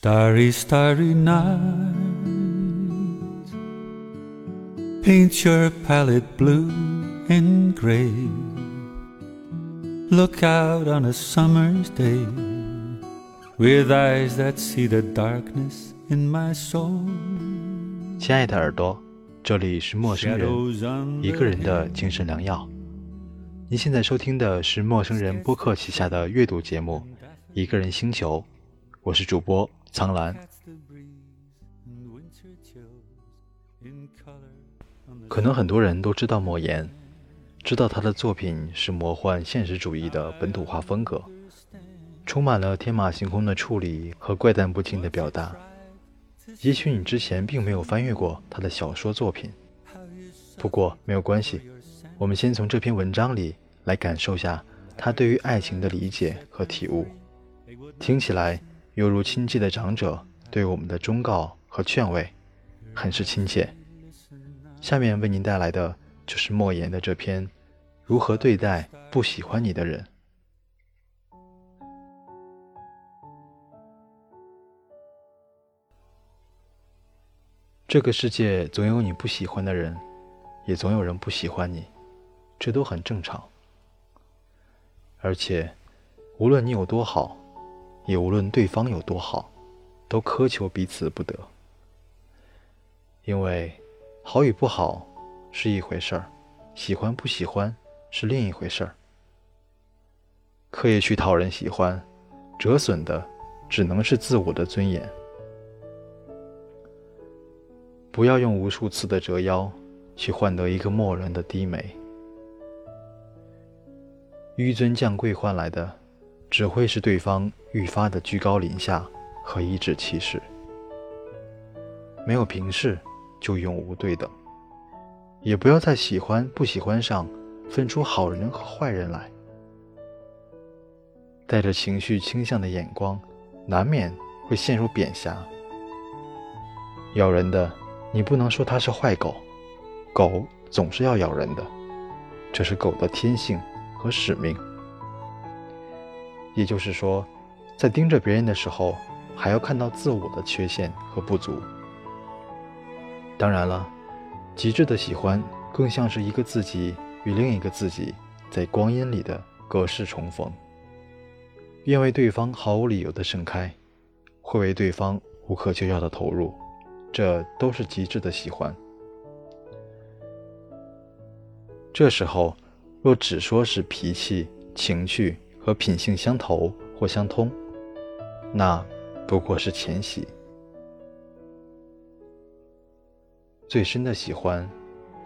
Starry, starry night. Paint your palette blue and gray. Look out on a summer's day with eyes that see the darkness in my soul. 亲爱的耳朵，这里是陌生人，一个人的精神良药。您现在收听的是陌生人播客旗下的阅读节目《一个人星球》，我是主播苍兰。可能很多人都知道莫言，知道他的作品是魔幻现实主义的本土化风格，充满了天马行空的处理和怪诞不经的表达。也许你之前并没有翻阅过他的小说作品，不过没有关系，我们先从这篇文章里来感受下他对于爱情的理解和体悟，听起来犹如亲切的长者对我们的忠告和劝慰，很是亲切。下面为您带来的就是莫言的这篇《如何对待不喜欢你的人》。这个世界总有你不喜欢的人，也总有人不喜欢你，这都很正常。而且，无论你有多好，也无论对方有多好，都苛求彼此不得，因为。好与不好是一回事儿，喜欢不喜欢是另一回事儿。刻意去讨人喜欢，折损的只能是自我的尊严。不要用无数次的折腰去换得一个漠然的低眉，纡尊降贵换来的只会是对方愈发的居高临下和颐指气使。没有平视。就永无对等，也不要在喜欢不喜欢上分出好人和坏人来。带着情绪倾向的眼光，难免会陷入贬狭。咬人的，你不能说它是坏狗，狗总是要咬人的，这是狗的天性和使命。也就是说，在盯着别人的时候，还要看到自我的缺陷和不足。当然了，极致的喜欢更像是一个自己与另一个自己在光阴里的隔世重逢，愿为对方毫无理由的盛开，会为对方无可救药的投入，这都是极致的喜欢。这时候，若只说是脾气、情趣和品性相投或相通，那不过是浅喜。最深的喜欢，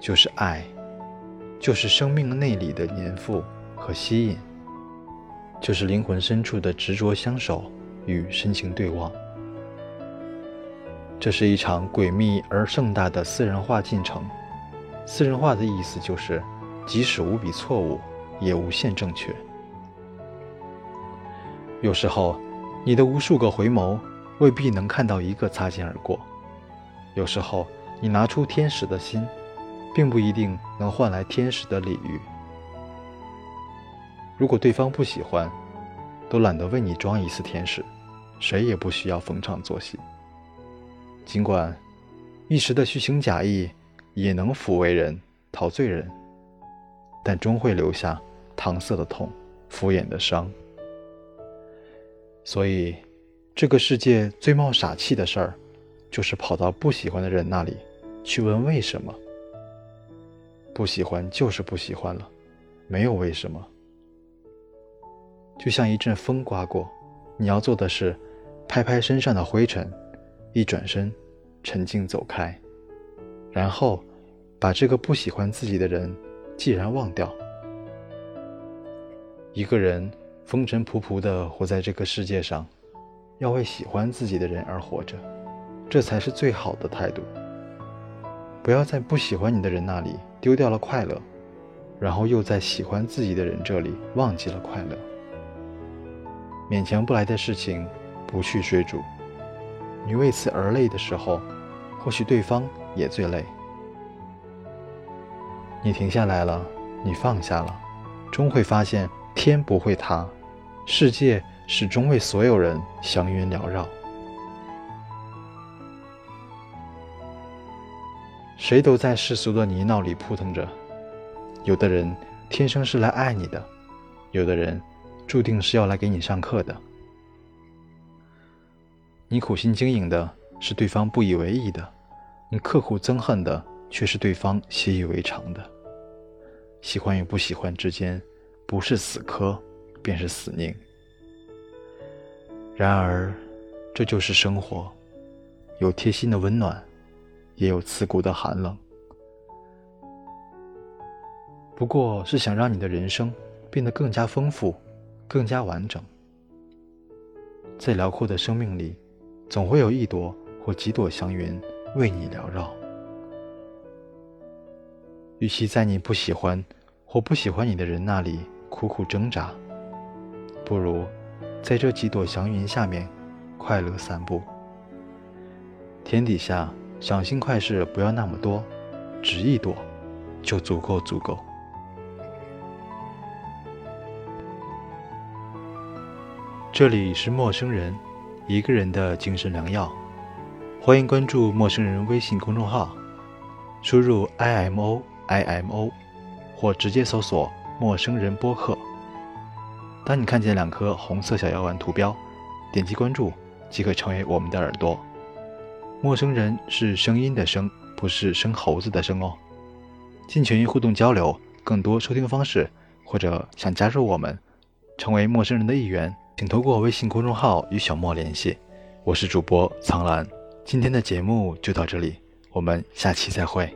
就是爱，就是生命内里的粘附和吸引，就是灵魂深处的执着相守与深情对望。这是一场诡秘而盛大的私人化进程。私人化的意思就是，即使无比错误，也无限正确。有时候，你的无数个回眸，未必能看到一个擦肩而过。有时候。你拿出天使的心，并不一定能换来天使的礼遇。如果对方不喜欢，都懒得为你装一次天使，谁也不需要逢场作戏。尽管一时的虚情假意也能抚慰人、陶醉人，但终会留下搪塞的痛、敷衍的伤。所以，这个世界最冒傻气的事儿，就是跑到不喜欢的人那里。去问为什么？不喜欢就是不喜欢了，没有为什么。就像一阵风刮过，你要做的是拍拍身上的灰尘，一转身，沉静走开，然后把这个不喜欢自己的人既然忘掉。一个人风尘仆仆地活在这个世界上，要为喜欢自己的人而活着，这才是最好的态度。不要在不喜欢你的人那里丢掉了快乐，然后又在喜欢自己的人这里忘记了快乐。勉强不来的事情，不去追逐。你为此而累的时候，或许对方也最累。你停下来了，你放下了，终会发现天不会塌世界始终为所有人祥云缭绕。谁都在世俗的泥淖里扑腾着有的人天生是来爱你的有的人注定是要来给你上课的。你苦心经营的是对方不以为意的你刻苦憎恨的却是对方习以为常的。喜欢与不喜欢之间不是死磕，便是死拧。然而，这就是生活，有贴心的温暖。也有刺骨的寒冷，不过是想让你的人生变得更加丰富、更加完整。在辽阔的生命里，总会有一朵或几朵祥云为你缭绕。与其在你不喜欢或不喜欢你的人那里苦苦挣扎，不如在这几朵祥云下面快乐散步。天底下。赏心快事不要那么多，只一朵就足够足够。这里是陌生人，一个人的精神良药。欢迎关注陌生人微信公众号，输入 i m o i m o，或直接搜索陌生人播客。当你看见两颗红色小药丸图标，点击关注即可成为我们的耳朵。陌生人是声音的声，不是生猴子的生哦。进群互动交流，更多收听方式，或者想加入我们，成为陌生人的一员，请通过微信公众号与小莫联系。我是主播苍兰，今天的节目就到这里，我们下期再会。